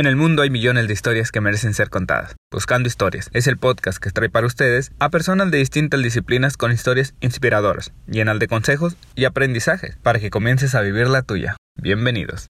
En el mundo hay millones de historias que merecen ser contadas. Buscando Historias es el podcast que trae para ustedes a personas de distintas disciplinas con historias inspiradoras, llenas de consejos y aprendizajes para que comiences a vivir la tuya. Bienvenidos.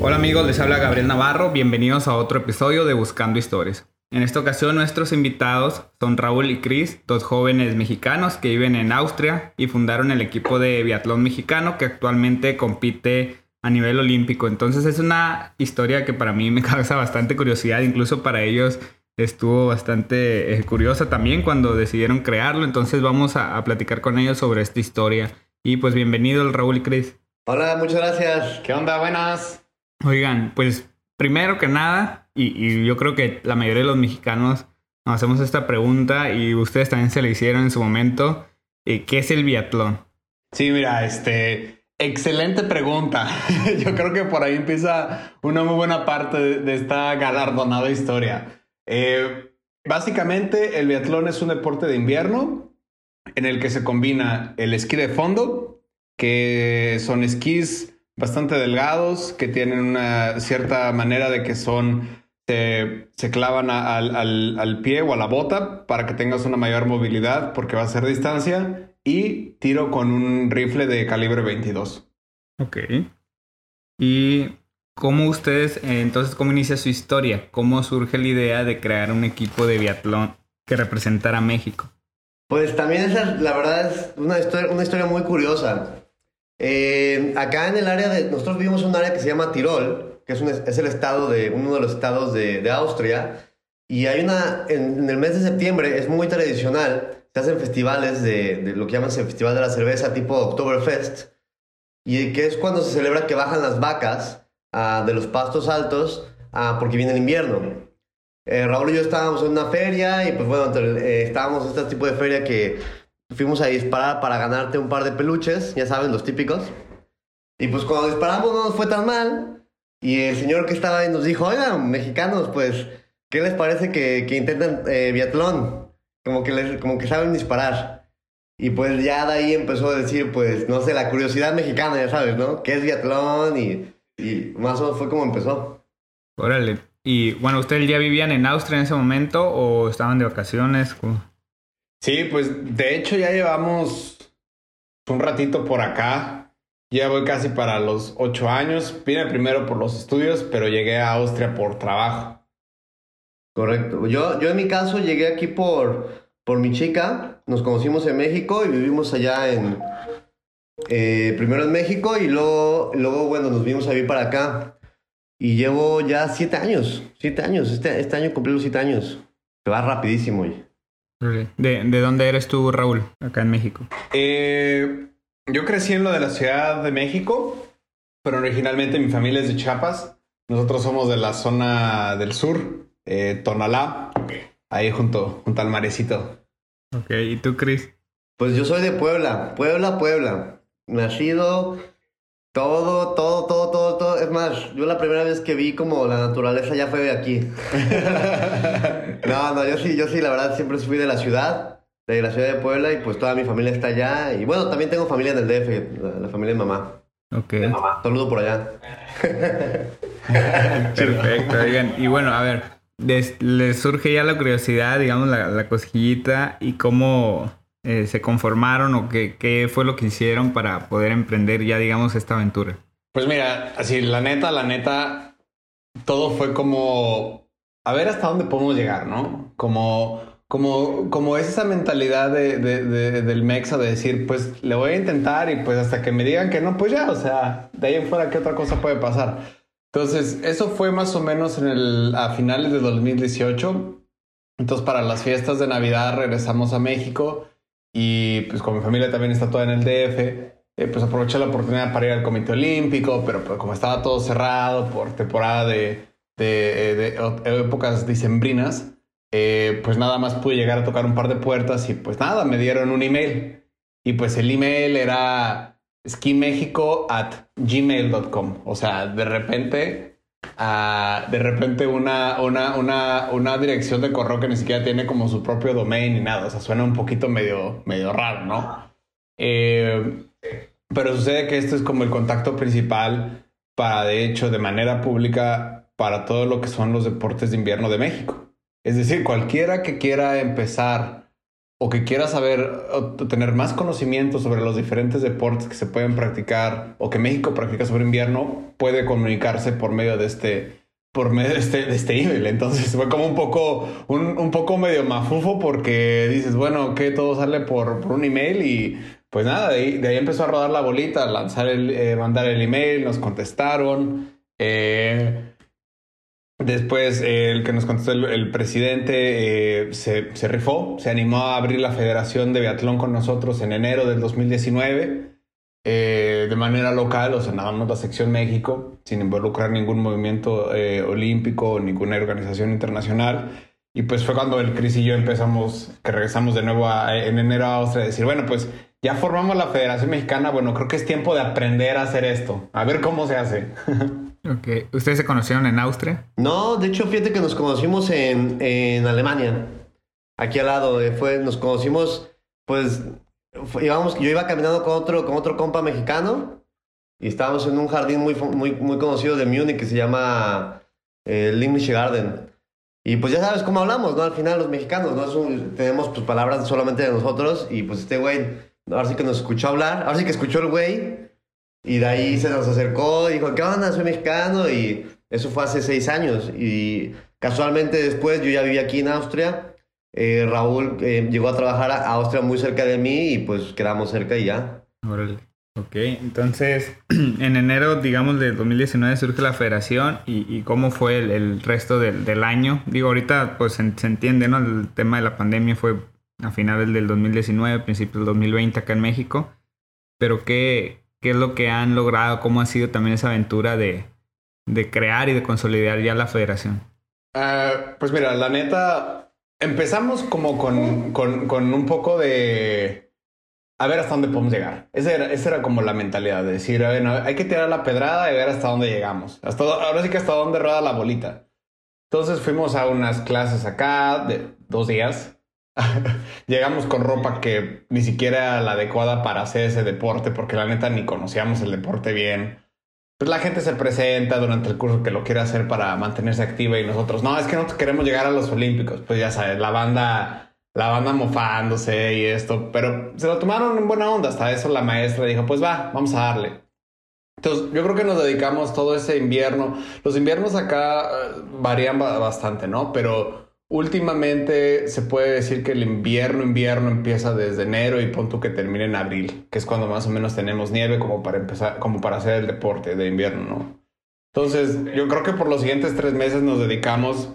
Hola amigos, les habla Gabriel Navarro, bienvenidos a otro episodio de Buscando Historias. En esta ocasión nuestros invitados son Raúl y Cris, dos jóvenes mexicanos que viven en Austria y fundaron el equipo de biatlón mexicano que actualmente compite a nivel olímpico. Entonces es una historia que para mí me causa bastante curiosidad, incluso para ellos estuvo bastante eh, curiosa también cuando decidieron crearlo. Entonces vamos a, a, platicar con ellos sobre esta historia. Y pues bienvenido el Raúl y Cris. Hola, muchas gracias. ¿Qué onda? Buenas. Oigan, pues primero que nada, y, yo creo que la mayoría de los mexicanos nos hacemos esta pregunta y ustedes también se la hicieron en su momento, eh, ¿qué es el biatlón? Sí, mira, este, excelente pregunta. yo creo que por ahí empieza una muy buena parte de, de esta galardonada historia. Eh, básicamente, el biatlón es un deporte de invierno en el que se combina el esquí de fondo, que son esquís bastante delgados, que tienen una cierta manera de que son, se, se clavan a, al, al, al, pie o a la bota para que tengas una mayor movilidad porque va a ser distancia y tiro con un rifle de calibre 22. Ok. ¿Y cómo ustedes, entonces, cómo inicia su historia? ¿Cómo surge la idea de crear un equipo de biatlón que representara a México? Pues también esa, la verdad, es una historia, una historia muy curiosa. Eh, acá en el área de. Nosotros vivimos en un área que se llama Tirol, que es, un, es el estado de. uno de los estados de, de Austria. Y hay una. En, en, el mes de septiembre es muy tradicional. Se hacen festivales de, de lo que llaman el Festival de la Cerveza, tipo Oktoberfest. Y que es cuando se celebra que bajan las vacas uh, de los pastos altos uh, porque viene el invierno. Eh, Raúl y yo estábamos en una feria y pues bueno, eh, estábamos en este tipo de feria que fuimos a disparar para ganarte un par de peluches, ya saben, los típicos. Y pues cuando disparamos no nos fue tan mal. Y el señor que estaba ahí nos dijo, oigan, mexicanos, pues, ¿qué les parece que, que intenten eh, biatlón? Como que, les, como que saben disparar. Y pues ya de ahí empezó a decir, pues, no sé, la curiosidad mexicana, ya sabes, ¿no? ¿Qué es biatlón? Y, y más o menos fue como empezó. Órale. Y bueno, ¿ustedes ya vivían en Austria en ese momento o estaban de vacaciones? ¿Cómo? Sí, pues de hecho ya llevamos un ratito por acá. Ya voy casi para los ocho años. Vine primero por los estudios, pero llegué a Austria por trabajo. Correcto. Yo, yo en mi caso llegué aquí por, por mi chica. Nos conocimos en México y vivimos allá en... Eh, primero en México y luego, luego, bueno, nos vinimos a vivir para acá. Y llevo ya siete años. Siete años. Este, este año cumplí los siete años. Se va rapidísimo. Oye. ¿De, ¿De, dónde eres tú, Raúl, acá en México? Eh, yo crecí en lo de la Ciudad de México, pero originalmente mi familia es de Chiapas. Nosotros somos de la zona del sur, eh, Tonalá, ahí junto, junto al marecito. Ok, ¿y tú, Cris? Pues yo soy de Puebla, Puebla, Puebla. Nacido, todo, todo, todo, todo, todo. Es más, yo la primera vez que vi como la naturaleza ya fue de aquí. no, no, yo sí, yo sí, la verdad siempre fui de la ciudad, de la ciudad de Puebla y pues toda mi familia está allá. Y bueno, también tengo familia en el DF, la, la familia de mamá. Ok. De mamá. Saludo por allá. Perfecto, oigan. Y bueno, a ver, les, les surge ya la curiosidad, digamos, la, la cosquillita y cómo eh, se conformaron o qué, qué fue lo que hicieron para poder emprender ya, digamos, esta aventura? Pues mira, así, la neta, la neta, todo fue como a ver hasta dónde podemos llegar, ¿no? Como, como, como es esa mentalidad de, de, de, del Mexa de decir, pues le voy a intentar y pues hasta que me digan que no, pues ya, o sea, de ahí en fuera, ¿qué otra cosa puede pasar? Entonces, eso fue más o menos en el, a finales de 2018. Entonces, para las fiestas de Navidad regresamos a México y pues con mi familia también está toda en el DF, eh, pues aproveché la oportunidad para ir al Comité Olímpico, pero pues, como estaba todo cerrado por temporada de, de, de, de épocas dicembrinas, eh, pues nada más pude llegar a tocar un par de puertas y pues nada, me dieron un email. Y pues el email era skimexico at gmail.com. O sea, de repente a de repente una, una, una, una dirección de correo que ni siquiera tiene como su propio domain ni nada. O sea, suena un poquito medio, medio raro, ¿no? Eh, pero sucede que esto es como el contacto principal para, de hecho, de manera pública, para todo lo que son los deportes de invierno de México. Es decir, cualquiera que quiera empezar o que quiera saber o tener más conocimiento sobre los diferentes deportes que se pueden practicar o que México practica sobre invierno, puede comunicarse por medio de este por medio de este, este email. Entonces fue como un poco, un, poco medio mafufo porque dices, bueno, que todo sale por, un email y pues nada, de ahí, de ahí, empezó a rodar la bolita, lanzar el, eh, mandar el email, nos contestaron. Eh, Después, eh, el que nos contestó el, presidente eh, se, se, rifó, se animó a abrir la Federación de Biatlón con nosotros en enero del 2019, eh, de manera local, o sea, nada más la sección México, sin involucrar ningún movimiento olímpico o ninguna organización internacional. Y pues fue cuando el Cris y yo empezamos, que regresamos de nuevo en enero a Austria, a decir, bueno, pues ya formamos la Federación Mexicana, bueno, creo que es tiempo de aprender a hacer esto, a ver cómo se hace. Ok. ¿Ustedes se conocieron en Austria? No, de hecho, fíjate que nos conocimos en, en Alemania. Aquí al lado. Eh, fue, nos conocimos, pues, íbamos, yo iba caminando con otro, con otro compa mexicano y estábamos en un jardín muy, muy, muy conocido de Múnich que se llama eh, Limnische Garden. Y pues ya sabes cómo hablamos, ¿no? Al final los mexicanos, ¿no? tenemos pues palabras solamente de nosotros y pues este güey, ahora sí que nos escuchó hablar, ahora sí que escuchó el güey y de ahí se nos acercó y dijo, ¿qué onda? Soy mexicano. Y eso fue hace seis años. Y casualmente después yo ya vivía aquí en Austria. Eh, Raúl eh, llegó a trabajar a Austria muy cerca de mí y pues quedamos cerca y ya. Órale. Ok, entonces en enero, digamos, de 2019 surge la federación y, cómo fue el, resto del, del, año. Digo, ahorita pues se, se, entiende, ¿no? El tema de la pandemia fue a finales del 2019, principios del 2020 acá en México. Pero ¿qué, qué es lo que han logrado, cómo ha sido también esa aventura de, de crear y de consolidar ya la federación. Uh, pues mira, la neta, empezamos como con, con, un poco de a ver hasta dónde podemos llegar. Esa era, esa era como la mentalidad de decir, bueno, hay que tirar la pedrada y ver hasta dónde llegamos. Hasta, ahora sí que hasta dónde rueda la bolita. Entonces fuimos a unas clases acá de dos días Llegamos con ropa que ni siquiera era la adecuada para hacer ese deporte, porque la neta ni conocíamos el deporte bien. Pues la gente se presenta durante el curso que lo quiere hacer para mantenerse activa y nosotros, no, es que no queremos llegar a los Olímpicos. Pues ya sabes, la banda, la banda mofándose y esto, pero se lo tomaron en buena onda. Hasta eso la maestra dijo, pues va, vamos a darle. Entonces, yo creo que nos dedicamos todo ese invierno. Los inviernos acá eh, varían bastante, ¿no? Pero Últimamente se puede decir que el invierno, invierno empieza desde enero y punto que termine en abril, que es cuando más o menos tenemos nieve como para empezar, como para hacer el deporte de invierno, ¿no? Entonces, yo creo que por los siguientes tres meses nos dedicamos,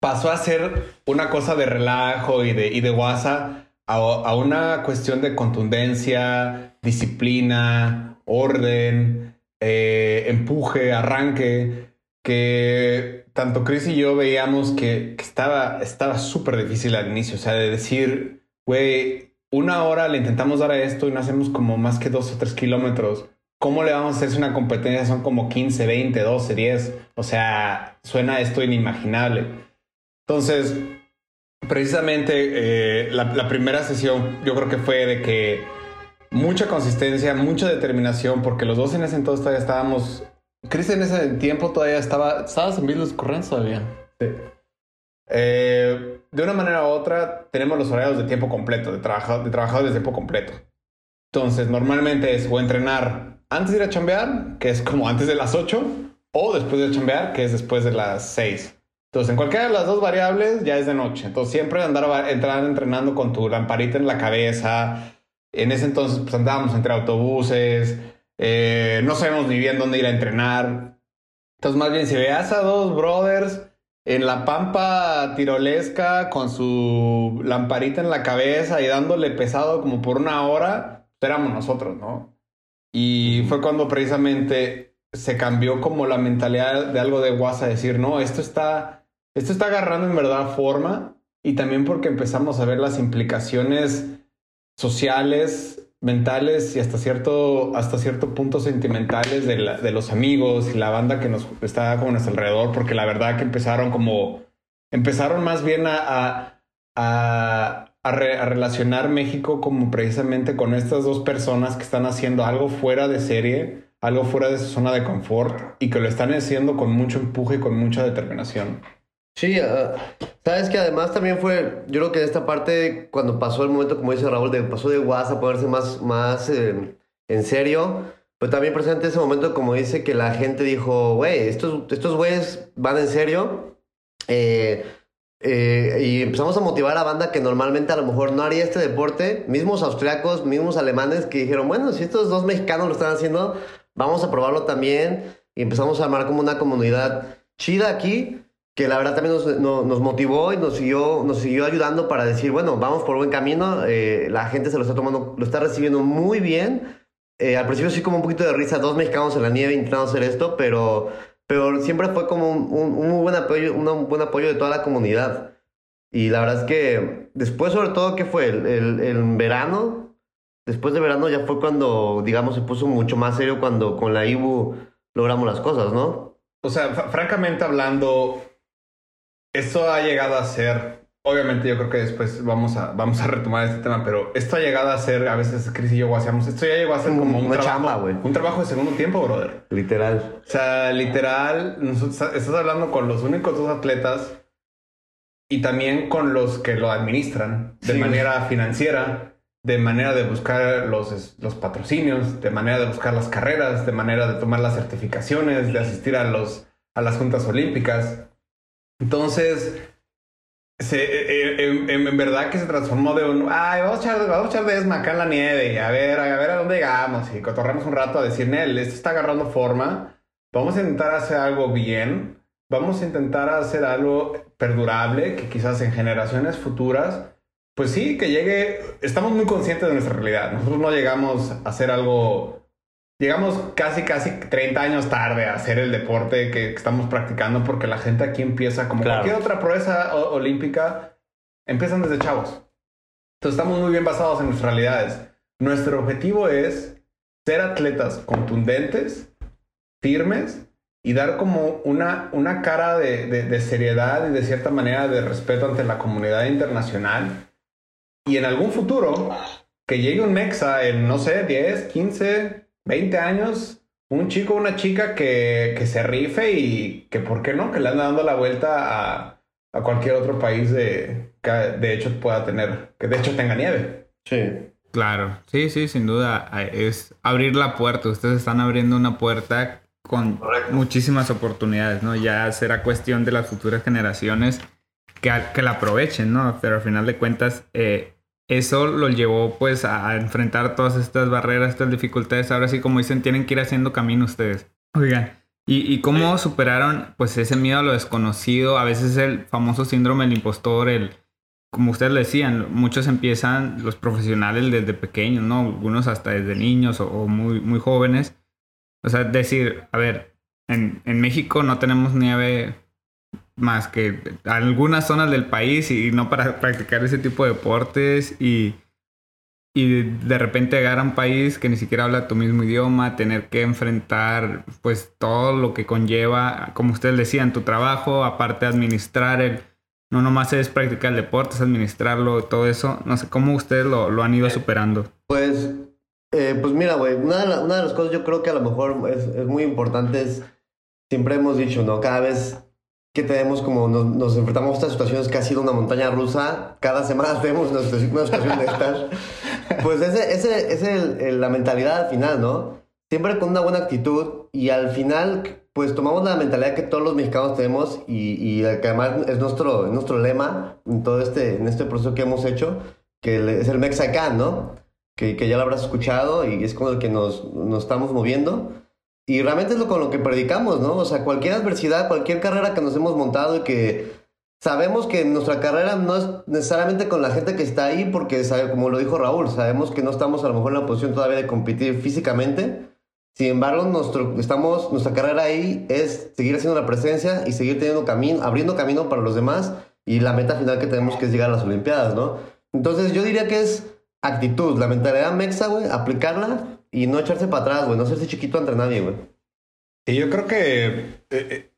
pasó a ser una cosa de relajo y de, y de guasa a, a una cuestión de contundencia, disciplina, orden, eh, empuje, arranque, que tanto Chris y yo veíamos que, estaba estaba súper difícil al inicio, o sea, de decir, güey, una hora le intentamos dar a esto y no hacemos como más que dos o tres kilómetros. ¿Cómo le vamos a hacer si una competencia son como 15, 20, 12, 10? O sea, suena esto inimaginable. Entonces, precisamente eh, la, la primera sesión yo creo que fue de que mucha consistencia, mucha determinación, porque los dos en ese entonces todavía estábamos Chris en ese tiempo todavía estaba. ¿Estabas en Beatles Currents todavía? Sí. Eh, de una manera u otra, tenemos los horarios de tiempo completo, de, trabajo, de trabajadores de tiempo completo. Entonces, normalmente es o entrenar antes de ir a chambear, que es como antes de las 8, o después de chambear, que es después de las 6. Entonces, en cualquiera de las dos variables ya es de noche. Entonces, siempre andar entrar entrenando con tu lamparita en la cabeza. En ese entonces, pues andábamos entre autobuses, eh, no sabemos ni bien dónde ir a entrenar. Entonces, más bien, si veas a dos brothers en la pampa tirolesca con su lamparita en la cabeza y dándole pesado como por una hora, éramos nosotros, ¿no? Y fue cuando precisamente se cambió como la mentalidad de algo de WhatsApp, decir, no, esto está, esto está agarrando en verdad forma y también porque empezamos a ver las implicaciones sociales mentales y hasta cierto, hasta cierto punto sentimentales de, la- de los amigos y la banda que nos está como a nuestro alrededor, porque la verdad que empezaron como, empezaron más bien a, a, a, a re- a relacionar México como precisamente con estas dos personas que están haciendo algo fuera de serie, algo fuera de su zona de confort y que lo están haciendo con mucho empuje y con mucha determinación. Sí, ah, sabes que además también fue, yo creo que esta parte, cuando pasó el momento, como dice Raúl, de pasó de WhatsApp a ponerse más, más eh, en serio, pero también presente ese momento, como dice, que la gente dijo, güey, estos, estos güeyes van en serio. eh, eh, y empezamos a motivar a banda que normalmente a lo mejor no haría este deporte, mismos austriacos, mismos alemanes que dijeron, bueno, si estos dos mexicanos lo están haciendo, vamos a probarlo también. Y empezamos a armar como una comunidad chida aquí que la verdad también nos, no- nos motivó y nos siguió, nos siguió ayudando para decir, bueno, vamos por buen camino, eh, la gente se lo está tomando, lo está recibiendo muy bien. Eh, al principio sí como un poquito de risa, dos mexicanos en la nieve intentando hacer esto, pero, pero siempre fue como un, un- un muy buen apoyo, un buen apoyo de toda la comunidad. Y la verdad es que después, sobre todo, ¿qué fue? El, el- el verano, después de verano ya fue cuando, digamos, se puso mucho más serio cuando con la IBU logramos las cosas, ¿no? O sea, fr- francamente hablando, esto ha llegado a ser, obviamente yo creo que después vamos a, vamos a retomar este tema, pero esto ha llegado a ser, a veces Chris y yo hacíamos, esto ya llegó a ser como un Una trabajo, chamba, un trabajo de segundo tiempo, brother. Literal. O sea, literal, nosotros- estás hablando con los únicos dos atletas y también con los que lo administran de Sí. manera financiera, de manera de buscar los, los patrocinios, de manera de buscar las carreras, de manera de tomar las certificaciones, de asistir a, los, a las juntas olímpicas. Entonces, se, eh, eh, en, verdad que se transformó de un, ay, vamos a echar, vamos a echar desma acá en la nieve, a ver, a ver a dónde llegamos, y cotorramos un rato a decir, Nel, esto está agarrando forma, vamos a intentar hacer algo bien, vamos a intentar hacer algo perdurable, que quizás en generaciones futuras, pues sí, que llegue, estamos muy conscientes de nuestra realidad, nosotros no llegamos a hacer algo Llegamos casi, casi 30 años tarde a hacer el deporte que estamos practicando porque la gente aquí empieza, como Claro. cualquier otra proeza olímpica, empiezan desde chavos. Entonces estamos muy bien basados en nuestras realidades. Nuestro objetivo es ser atletas contundentes, firmes y dar como una, una cara de, de- de seriedad y de cierta manera de respeto ante la comunidad internacional. Y en algún futuro, que llegue un Mexa en, no sé, 10, 15, 20 años, un chico una chica que, que se rife y que, ¿por qué no? Que le anda dando la vuelta a, a cualquier otro país de, que de hecho pueda tener, que de hecho tenga nieve. Sí. Claro, sí, sí, sin duda. Es abrir la puerta. Ustedes están abriendo una puerta con Correcto. muchísimas oportunidades, ¿no? Ya será cuestión de las futuras generaciones que, que la aprovechen, ¿no? Pero al final de cuentas, eh, eso lo llevó pues a, enfrentar todas estas barreras, estas dificultades. Ahora sí, como dicen, tienen que ir haciendo camino ustedes. Oigan, ¿y, y cómo superaron pues ese miedo a lo desconocido? A veces el famoso síndrome del impostor, el como ustedes le decían, muchos empiezan los profesionales desde pequeños, ¿no? Algunos hasta desde niños o, o muy, muy jóvenes. O sea, decir, a ver, en, en México no tenemos nieve más que algunas zonas del país y no para practicar ese tipo de deportes y, y de repente llegar a un país que ni siquiera habla tu mismo idioma, tener que enfrentar pues todo lo que conlleva, como ustedes decían, tu trabajo, aparte administrar el, no nomás es practicar el deporte, es administrarlo, todo eso. No sé cómo ustedes lo, lo han ido superando. Pues, eh, pues mira, güey, una, una de las cosas yo creo que a lo mejor es, es muy importante es, siempre hemos dicho, ¿no? Cada vez que tenemos como, nos, enfrentamos a estas situaciones que ha sido una montaña rusa, cada semana tenemos una situación, una situación de estas, pues ese, es el- la mentalidad al final, ¿no? Siempre con una buena actitud y al final, pues tomamos la mentalidad que todos los mexicanos tenemos y, y que además es nuestro, es nuestro lema en todo este, en este proceso que hemos hecho, que es el Mexican, ¿no? Que, ya lo habrás escuchado y es con el que nos estamos moviendo. Y realmente es lo con lo que predicamos, ¿no? O sea, cualquier adversidad, cualquier carrera que nos hemos montado y que sabemos que nuestra carrera no es necesariamente con la gente que está ahí, porque, como lo dijo Raúl, sabemos que no estamos a lo mejor en la posición todavía de competir físicamente. Sin embargo, nuestro, estamos, nuestra carrera ahí es seguir haciendo la presencia y seguir teniendo camino, abriendo camino para los demás y la meta final que tenemos que es llegar a las Olimpiadas, ¿no? Entonces yo diría que es actitud, la mentalidad mexa, güey, aplicarla y no echarse para atrás, güey, no hacerse chiquito ante nadie, güey. Y yo creo que eh, eh,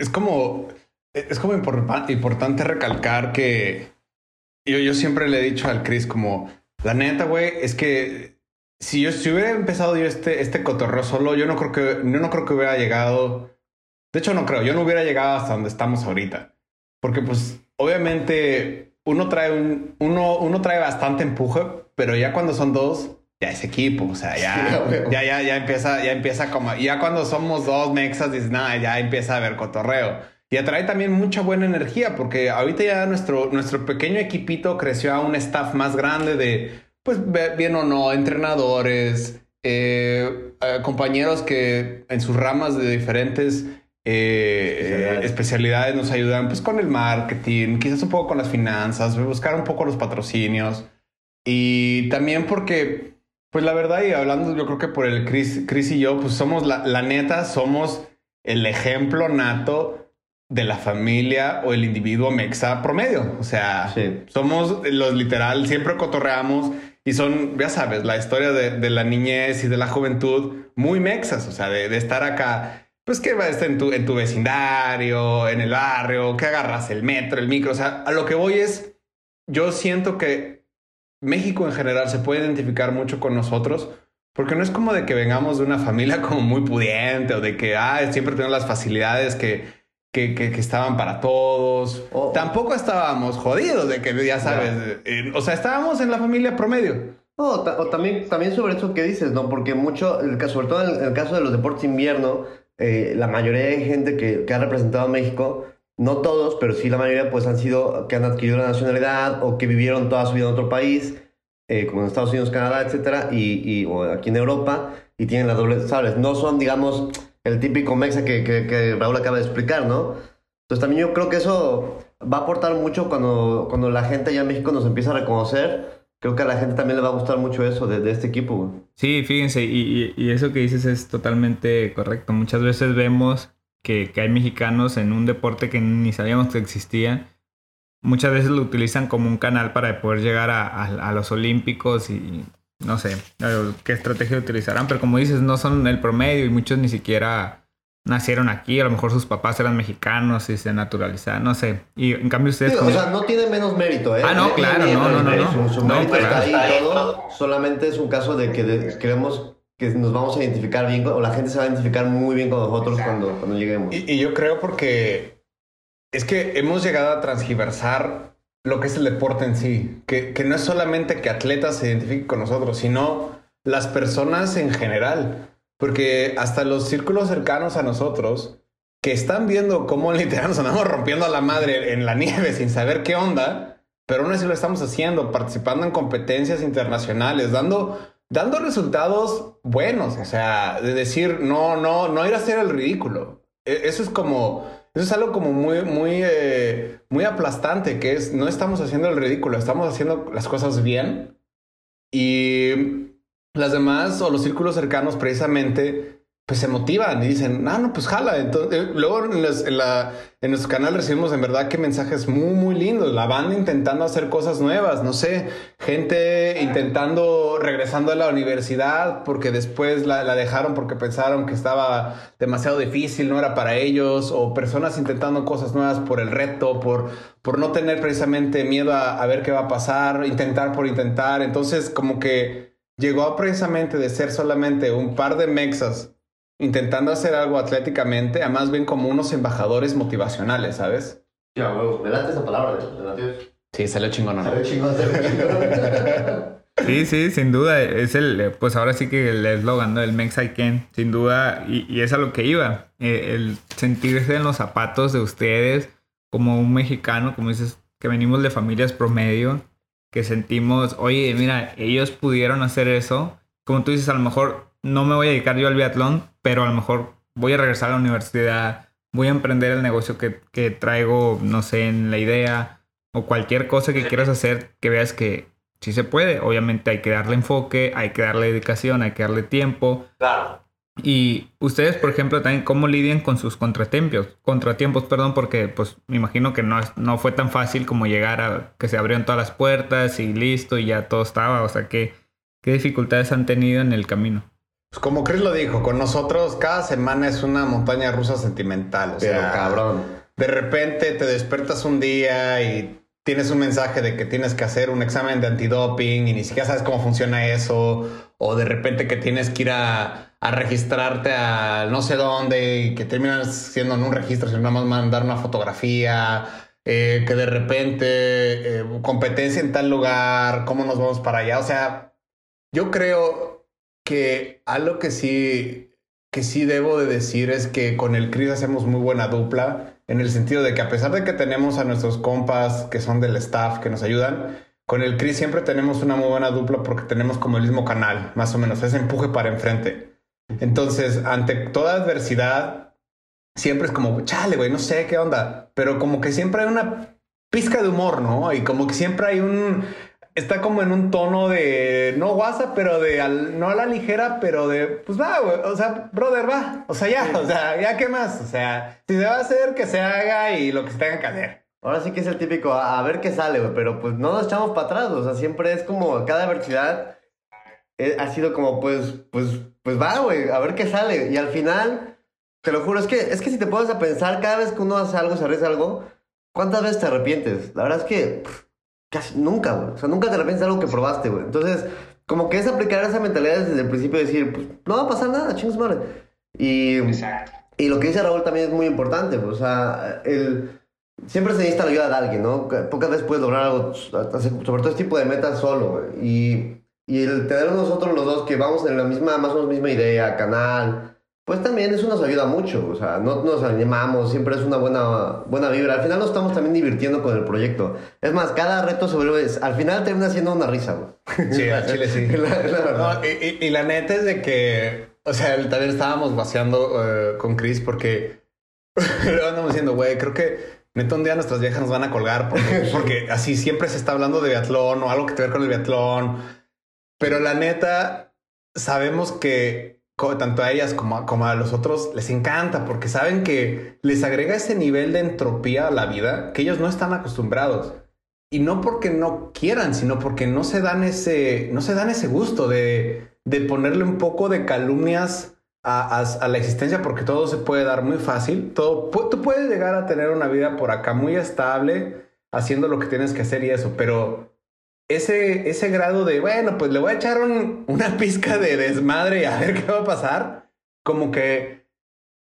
es como, es como importante recalcar que yo, yo siempre le he dicho al Chris como, la neta, güey, es que si yo si hubiera empezado yo este, este cotorreo solo, yo no creo que, yo no creo que hubiera llegado, de hecho no creo, yo no hubiera llegado hasta donde estamos ahorita. Porque pues obviamente uno trae un, uno, uno trae bastante empuje, pero ya cuando son dos, ya es equipo, o sea, ya, ya, ya, ya empieza, ya empieza como, ya cuando somos dos mexas, dices, nada, ya empieza a haber cotorreo. Y atrae también mucha buena energía, porque ahorita ya nuestro, nuestro pequeño equipito creció a un staff más grande de, pues, bien o no, entrenadores, eh, eh, compañeros que en sus ramas de diferentes eh, especialidades. nos ayudan pues con el marketing, quizás un poco con las finanzas, buscar un poco los patrocinios y también porque pues la verdad y hablando yo creo que por el Chris, Chris y yo pues somos la, la neta, somos el ejemplo nato de la familia o el individuo mexa promedio. O sea, somos los literal, siempre cotorreamos y son, ya sabes, la historia de, de, la niñez y de la juventud muy mexas, o sea, de, de estar acá pues que va a estar en tu, en tu vecindario, en el barrio, que agarras el metro, el micro. O sea, a lo que voy es, yo siento que México en general se puede identificar mucho con nosotros, porque no es como de que vengamos de una familia como muy pudiente o de que ah, siempre tenemos las facilidades que, que, que, estaban para todos. Tampoco estábamos jodidos de que ya sabes, eh, o sea, estábamos en la familia promedio. o también, también sobre eso que dices, ¿no? Porque mucho, el, sobre todo en el caso de los deportes invierno, eh, la mayoría de gente que, ha representado a México, no todos, pero sí la mayoría, pues han sido que han adquirido la nacionalidad o que vivieron toda su vida en otro país, eh, como en Estados Unidos, Canadá, etcétera, y, o aquí en Europa, y tienen la doble, ¿sabes? No son, digamos, el típico mexa que, Raúl acaba de explicar, ¿no? Entonces también yo creo que eso va a aportar mucho cuando, cuando la gente allá en México nos empieza a reconocer creo que a la gente también le va a gustar mucho eso de, este equipo. Sí, fíjense, y, eso que dices es totalmente correcto. Muchas veces vemos que, hay mexicanos en un deporte que ni sabíamos que existía. Muchas veces lo utilizan como un canal para poder llegar a, los olímpicos y no sé qué estrategia utilizarán, pero como dices, no son el promedio y muchos ni siquiera nacieron aquí, a lo mejor sus papás eran mexicanos y se naturalizaron, no sé. Y en cambio ustedes... o sea, no tiene menos mérito, ¿eh? Ah, no, claro, no, no, no, Su, mérito está ahí y todo. Solamente es un caso de que creemos que nos vamos a identificar bien, o la gente se va a identificar muy bien con nosotros cuando, cuando lleguemos. Y, yo creo porque es que hemos llegado a transgiversar lo que es el deporte en sí, que, que no es solamente que atletas se identifiquen con nosotros, sino las personas en general. Porque hasta los círculos cercanos a nosotros, que están viendo cómo literal nos andamos rompiendo a la madre en la nieve sin saber qué onda, pero aún así lo estamos haciendo, participando en competencias internacionales, dando, dando resultados buenos, o sea, de decir, no, no, no ir a hacer el ridículo. E, eso es como, eso es algo como muy, muy, eh, muy aplastante, que es, no estamos haciendo el ridículo, estamos haciendo las cosas bien. Y las demás o los círculos cercanos precisamente pues se motivan y dicen, ah, no, pues jala. Entonces, eh, luego en, la, en, nuestro canal recibimos en verdad que mensajes muy, muy lindos. La banda intentando hacer cosas nuevas, no sé, gente intentando, regresando a la universidad porque después la, dejaron porque pensaron que estaba demasiado difícil, no era para ellos, o personas intentando cosas nuevas por el reto, por, por no tener precisamente miedo a ver qué va a pasar, intentar por intentar. Entonces, como que llegó precisamente de ser solamente un par de mexas intentando hacer algo atléticamente a más bien como unos embajadores motivacionales, ¿sabes? Ya, huevo. Esa palabra, de, Sí, salió chingón, ¿no? Salió chingón, salió chingón. Sí, sí, sin duda. Es el, pues ahora sí que el eslogan, ¿no? El Mex I Can, sin duda. Y, y, es a lo que iba. Eh, el sentirse en los zapatos de ustedes como un mexicano, como dices, que venimos de familias promedio que sentimos, oye, mira, ellos pudieron hacer eso. Como tú dices, a lo mejor no me voy a dedicar yo al biatlón, pero a lo mejor voy a regresar a la universidad, voy a emprender el negocio que, que traigo, no sé, en la idea, o cualquier cosa que quieras hacer, que veas que sí se puede. Obviamente hay que darle enfoque, hay que darle dedicación, hay que darle tiempo. Claro. Y ustedes, por ejemplo, también cómo lidian con sus contratiempos, contratiempos, perdón, porque pues me imagino que no, no fue tan fácil como llegar a que se abrieron todas las puertas y listo y ya todo estaba. O sea, ¿qué, qué dificultades han tenido en el camino? Pues como Chris lo dijo, con nosotros cada semana es una montaña rusa sentimental. O Pero sea, cabrón. de repente te despiertas un día y tienes un mensaje de que tienes que hacer un examen de antidoping y ni siquiera sabes cómo funciona eso, o de repente que tienes que ir a, a registrarte a no sé dónde y que terminas siendo en un registro sin nada más mandar una fotografía, eh, que de repente eh, competencia en tal lugar, cómo nos vamos para allá, o sea, yo creo que algo que sí que sí debo de decir es que con el Chris hacemos muy buena dupla, en el sentido de que a pesar de que tenemos a nuestros compas que son del staff que nos ayudan, con el Chris siempre tenemos una muy buena dupla porque tenemos como el mismo canal, más o menos, ese empuje para enfrente. Entonces, ante toda adversidad, siempre es como, chale, güey, no sé qué onda, pero como que siempre hay una pizca de humor, ¿no? Y como que siempre hay un, está como en un tono de no WhatsApp, pero de al- no a la ligera, pero de pues va, güey. O sea, brother, va. O sea, ya, o sea, ya qué más. O sea, si se va a hacer, que se haga y lo que se tenga que hacer. Ahora sí que es el típico, a, a ver qué sale, güey, pero pues no nos echamos para atrás, o sea, siempre es como, cada adversidad eh, ha sido como, pues, pues, pues va, güey, a ver qué sale. Y al final, te lo juro, es que, es que si te pones a pensar, cada vez que uno hace algo, se arriesga algo, ¿cuántas veces te arrepientes? La verdad es que pff, casi nunca, güey. O sea, nunca te arrepientes de algo que probaste, güey. Entonces, como que es aplicar esa mentalidad desde el principio y decir, pues, no va a pasar nada, chingos madre. Y... Exacto. Y lo que dice Raúl también es muy importante, pues, o sea, el, siempre se necesita la ayuda de alguien, ¿no? Pocas veces puedes lograr algo, sobre todo este tipo de metas solo, güey. Y, y el tener nosotros los dos que vamos en la misma, más o menos misma idea, canal, pues también eso nos ayuda mucho, o sea, no nos animamos, siempre es una buena, buena vibra. Al final nos estamos también divirtiendo con el proyecto. Es más, cada reto se vuelve, al final termina siendo una risa, güey. Sí, al chile sí. La- la. No, y, y- y la neta es de que, o sea, también estábamos vaciando eh, con Chris porque luego andamos diciendo, güey, creo que neta un día nuestras viejas nos van a colgar porque, porque así siempre se está hablando de biatlón o algo que te ver con el biatlón. Pero la neta, sabemos que tanto a ellas como a, los otros les encanta porque saben que les agrega ese nivel de entropía a la vida que ellos no están acostumbrados. Y no porque no quieran, sino porque no se dan ese, no se dan ese gusto de, de ponerle un poco de calumnias a, a- a la existencia, porque todo se puede dar muy fácil. Todo, tú puedes llegar a tener una vida por acá muy estable, haciendo lo que tienes que hacer y eso, pero ese, ese grado de, bueno, pues le voy a echar un- una pizca de desmadre y a ver qué va a pasar, como que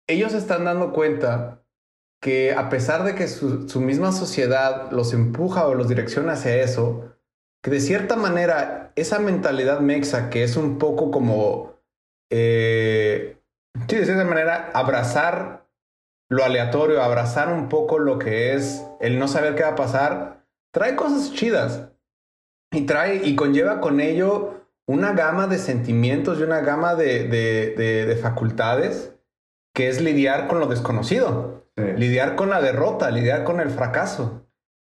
ellos están dando cuenta que a pesar de que su, su misma sociedad los empuja o los direcciona hacia eso, que de cierta manera esa mentalidad mexa que es un poco como, eh, sí, de cierta manera, abrazar lo aleatorio, abrazar un poco lo que es el no saber qué va a pasar, trae cosas chidas y trae y conlleva con ello una gama de sentimientos y una gama de, de- de- de facultades que es lidiar con lo desconocido, Sí. lidiar con la derrota, lidiar con el fracaso.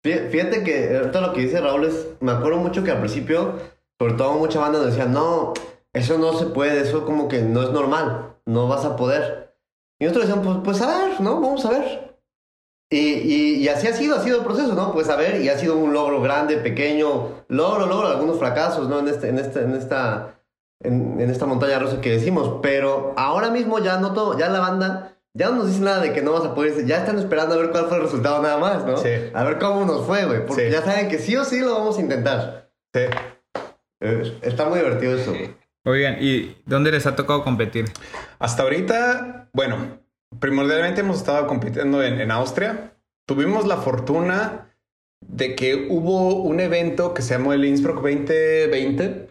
Fí- Fíjate que ahorita lo que dice Raúl es, me acuerdo mucho que al principio, sobre todo mucha banda nos decía, no, eso no se puede, eso como que no es normal, no vas a poder. Y nosotros decíamos, pues, pues a ver, ¿no? Vamos a ver. Y, y, y así ha sido, ha sido el proceso, ¿no? Pues a ver, y ha sido un logro grande, pequeño, logro, logro, algunos fracasos, ¿no? En, este, en, este, en esta, en, en esta montaña rusa que decimos, pero ahora mismo ya no todo, ya la banda... Ya no nos dice nada de que no vas a poder, ya están esperando a ver cuál fue el resultado nada más, ¿no? Sí. A ver cómo nos fue, güey. Porque Sí. ya saben que sí o sí lo vamos a intentar. Sí. Eh, Está muy divertido eso. güey. Oigan, ¿y dónde les ha tocado competir? Hasta ahorita, bueno, primordialmente hemos estado compitiendo en, en Austria. Tuvimos la fortuna de que hubo un evento que se llamó el Innsbruck 2020,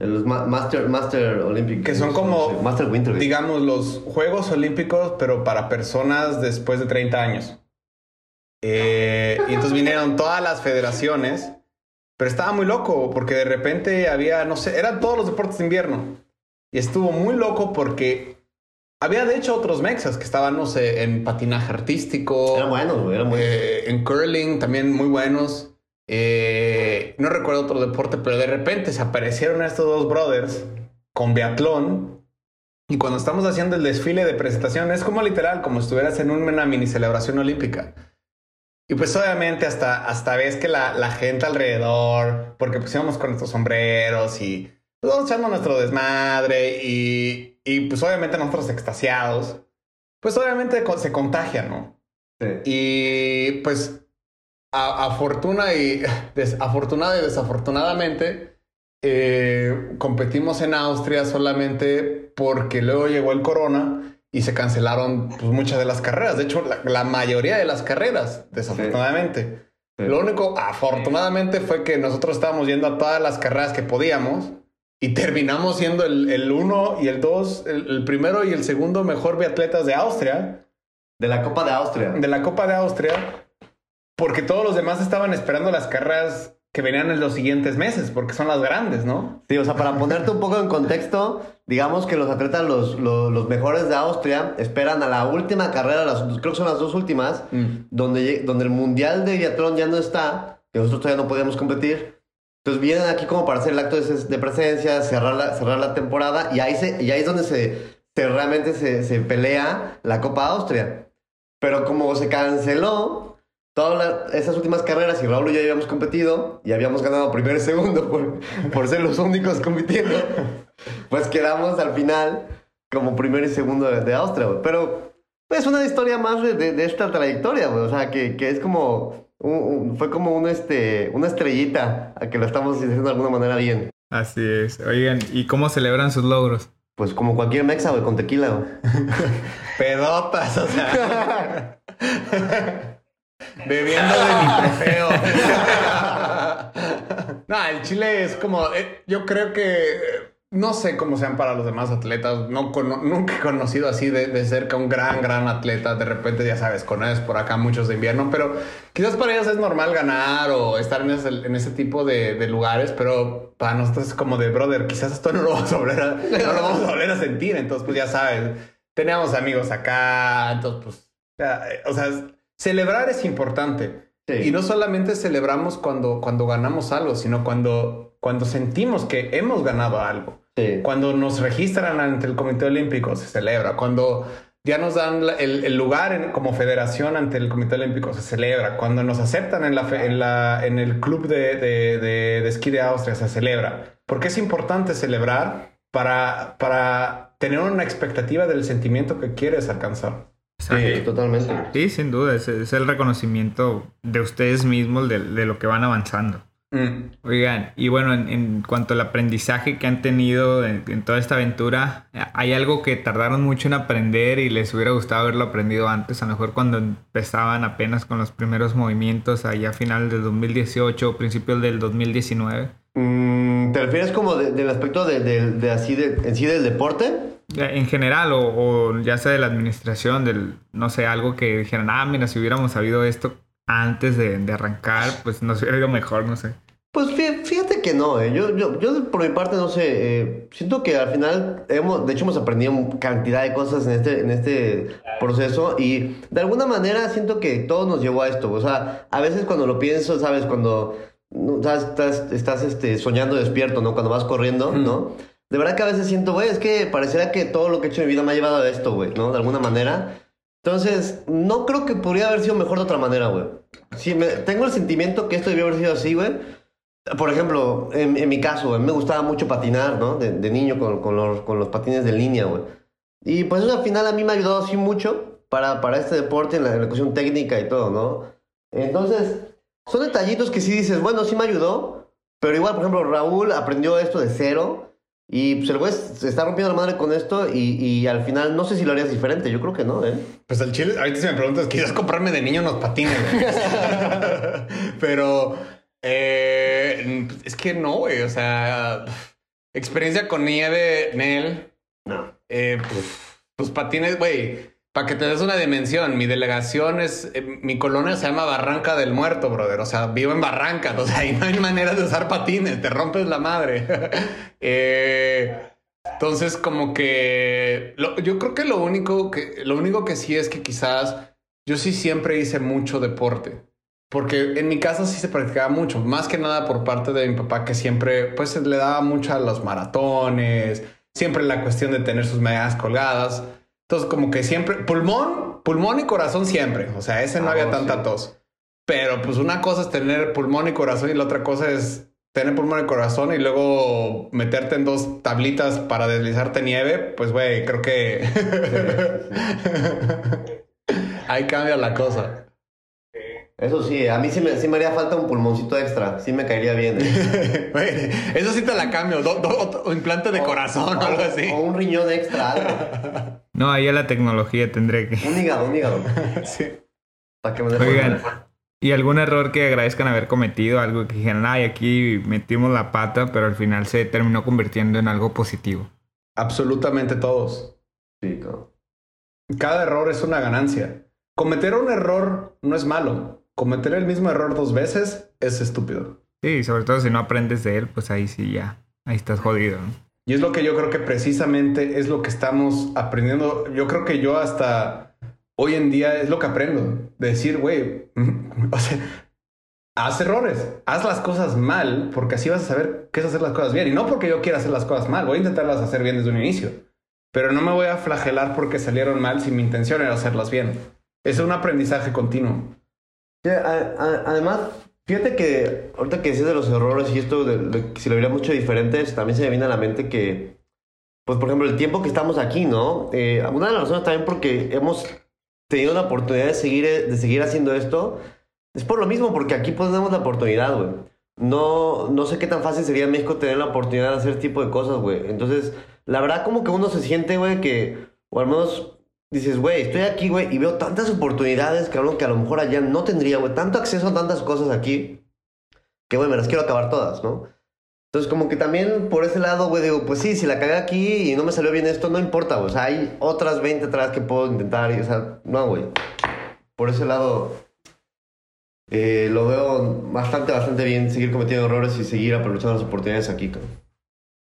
Los ma- Master, Master Olympic. Que son como- sí, Master Winter. Digamos, los Juegos Olímpicos, pero para personas después de 30 años. Eh, y entonces vinieron todas las federaciones, pero estaba muy loco porque de repente había, no sé, eran todos los deportes de invierno. Y estuvo muy loco porque había de hecho otros mexas que estaban, no sé, en patinaje artístico, Eran buenos, güey. Eran buenos. eh, en curling también muy buenos. Eh, no recuerdo otro deporte, pero de repente se aparecieron estos dos brothers con biatlón Y cuando estamos haciendo el desfile de presentación, es como literal, como si estuvieras en una mini celebración olímpica. Y pues obviamente hasta, hasta ves que la, la gente alrededor, porque pues íbamos con nuestros sombreros y pues echando nuestro desmadre y, y pues obviamente nosotros extasiados, pues obviamente se contagian, ¿no? Sí. Y pues a, a fortuna y desafortunada y desafortunadamente eh, competimos en Austria solamente porque luego llegó el corona y se cancelaron pues, muchas de las carreras. De hecho, la, mayoría de las carreras, desafortunadamente. Lo único, afortunadamente, fue que nosotros estábamos yendo a todas las carreras que podíamos y terminamos siendo el, el uno y el dos, el, el, primero y el segundo mejor biatletas de Austria. De la Copa de Austria. De la Copa de Austria. Porque todos los demás estaban esperando las carreras que venían en los siguientes meses, porque son las grandes, ¿no? Sí, o sea, para ponerte un poco en contexto, digamos que los atletas, los, los, mejores de Austria, esperan a la última carrera, las, creo que son las dos últimas, mm. donde, donde el Mundial de Biatlón ya no está, que nosotros todavía no podíamos competir. Entonces vienen aquí como para hacer el acto de, presencia, cerrar la, cerrar la temporada, y ahí, se, y ahí es donde se, se realmente se, se pelea la Copa Austria. Pero como se canceló, todas esas últimas carreras y Raúl y yo habíamos competido y habíamos ganado primero y segundo por, por ser los únicos compitiendo, pues quedamos al final como primero y segundo de, Austria, Pero es pues, una historia más de, de, esta trayectoria, O sea, que, que es como, fue como un, este, una estrellita a que lo estamos haciendo de alguna manera bien. Así es. Oigan, ¿y cómo celebran sus logros? Pues como cualquier mexa, güey, con tequila, güey. Pedotas, o sea. Bebiendo de mi trofeo. no, el Chile es como. Eh, yo creo que. No sé cómo sean para los demás atletas. No nunca he conocido así de, cerca un gran, gran atleta. De repente, ya sabes, conoces por acá muchos de invierno, pero quizás para ellos es normal ganar o estar en ese, en ese tipo de, lugares, pero para nosotros es como de brother, quizás esto no lo vamos a volver a, no lo vamos a, volver a sentir. Entonces, pues ya sabes, teníamos amigos acá, entonces, pues, o sea, celebrar es importante. Y no solamente celebramos cuando, cuando ganamos algo, sino cuando, cuando sentimos que hemos ganado algo. Cuando nos registran ante el Comité Olímpico, se celebra. Cuando ya nos dan el, lugar como federación ante el Comité Olímpico, se celebra. Cuando nos aceptan en, la, en, la, en el club de, de, de, esquí de Austria, se celebra. Porque es importante celebrar para, para tener una expectativa del sentimiento que quieres alcanzar. Sí, totalmente. Sí, sin duda, es, el reconocimiento de ustedes mismos de, lo que van avanzando. Mm. Oigan, y bueno, en, cuanto al aprendizaje que han tenido en, toda esta aventura, ¿hay algo que tardaron mucho en aprender y les hubiera gustado haberlo aprendido antes? A lo mejor cuando empezaban apenas con los primeros movimientos, allá a final del 2018 o principios del 2019. Mm, ¿Te refieres como del aspecto de, así de, en sí del deporte? en general o, ya sea de la administración, del, no sé, algo que dijeran, ah, mira, si hubiéramos sabido esto antes de, arrancar, pues nos hubiera ido mejor, no sé. Pues fíjate que no, eh. yo, yo, yo, por mi parte no sé, eh, siento que al final hemos, de hecho hemos aprendido cantidad de cosas en este, en este proceso y de alguna manera siento que todo nos llevó a esto, o sea, a veces cuando lo pienso, sabes, cuando estás, estás, este, soñando despierto, ¿no? Cuando vas corriendo, ¿no? de verdad que a veces siento, güey, es que pareciera que todo lo que he hecho en mi vida me ha llevado a esto, güey, ¿no? De alguna manera. Entonces, no creo que podría haber sido mejor de otra manera, güey. Si me, tengo el sentimiento que esto debió haber sido así, güey. Por ejemplo, en, mi caso, güey, me gustaba mucho patinar, ¿no? De, niño con, con, los, con los patines de línea, güey. Y pues al final a mí me ha ayudado así mucho para, para este deporte, en la, en cuestión técnica y todo, ¿no? Entonces, son detallitos que sí dices, bueno, sí me ayudó, pero igual, por ejemplo, Raúl aprendió esto de cero y pues el güey se está rompiendo la madre con esto y, y, al final no sé si lo harías diferente, yo creo que no, ¿eh? Pues el chile, ahorita si me preguntas, quizás comprarme de niño unos patines, Pero eh, es que no, güey, o sea, experiencia con nieve, Nel. No. Eh, pues, pues patines, güey. Para que te des una dimensión, mi delegación es, eh, mi colonia se llama Barranca del Muerto, brother. O sea, vivo en Barranca, o sea, ahí no hay manera de usar patines, te rompes la madre. Eh, entonces, como que yo creo que lo único que, lo único que sí es que quizás yo sí siempre hice mucho deporte. Porque en mi casa sí se practicaba mucho, más que nada por parte de mi papá que siempre pues le daba mucho a los maratones, siempre la cuestión de tener sus medidas colgadas. Entonces, como que siempre, pulmón, pulmón y corazón siempre. O sea, ese no Ah, había sí. tanta tos. Pero pues una cosa es tener pulmón y corazón y la otra cosa es tener pulmón y corazón y luego meterte en dos tablitas para deslizarte nieve. Pues, güey, creo que ahí cambia la cosa. Eso sí, a mí sí me, sí me haría falta un pulmoncito extra. Sí me caería bien. ¿eh? Eso sí te la cambio. Do- do- otro implante de corazón o algo así. O un riñón extra, algo. No, ahí a la tecnología tendré que. Un hígado, un hígado. Sí. Para que me dé Oigan. ¿y algún error que agradezcan haber cometido? Algo que dijeron, ay, aquí metimos la pata, pero al final se terminó convirtiendo en algo positivo. Absolutamente todos. Sí, cabrón. Cada error es una ganancia. Cometer un error no es malo. Cometer el mismo error dos veces es estúpido. Sí, sobre todo si no aprendes de él, pues ahí sí ya, ahí estás jodido. ¿no? Y es lo que yo creo que precisamente es lo que estamos aprendiendo. Yo creo que yo hasta hoy en día es lo que aprendo. De decir, güey, o sea, haz errores, haz las cosas mal, porque así vas a saber qué es hacer las cosas bien. Y no porque yo quiera hacer las cosas mal, voy a intentarlas hacer bien desde un inicio. Pero no me voy a flagelar porque salieron mal si mi intención era hacerlas bien. Es un aprendizaje continuo. Además, fíjate que ahorita que decías de los errores y esto, si lo hubiera mucho diferentes, también se me viene a la mente que, pues por ejemplo, el tiempo que estamos aquí, ¿no? Eh, una de las razones también porque hemos tenido la oportunidad de seguir, de seguir haciendo esto, es por lo mismo, porque aquí pues tenemos la oportunidad, güey. No, no sé qué tan fácil sería en México tener la oportunidad de hacer este tipo de cosas, güey. Entonces, la verdad como que uno se siente, güey, que, o al menos dices, güey, estoy aquí, güey, y veo tantas oportunidades, que a lo mejor allá no tendría, güey, tanto acceso a tantas cosas aquí, que, güey, me las quiero acabar todas, ¿no? Entonces, como que también por ese lado, güey, digo, pues sí, si la cagué aquí y no me salió bien esto, no importa, güey. O sea, hay otras 20 atrás que puedo intentar y, o sea, no, güey. Por ese lado, eh, lo veo bastante, bastante bien seguir cometiendo errores y seguir aprovechando las oportunidades aquí, cabrón.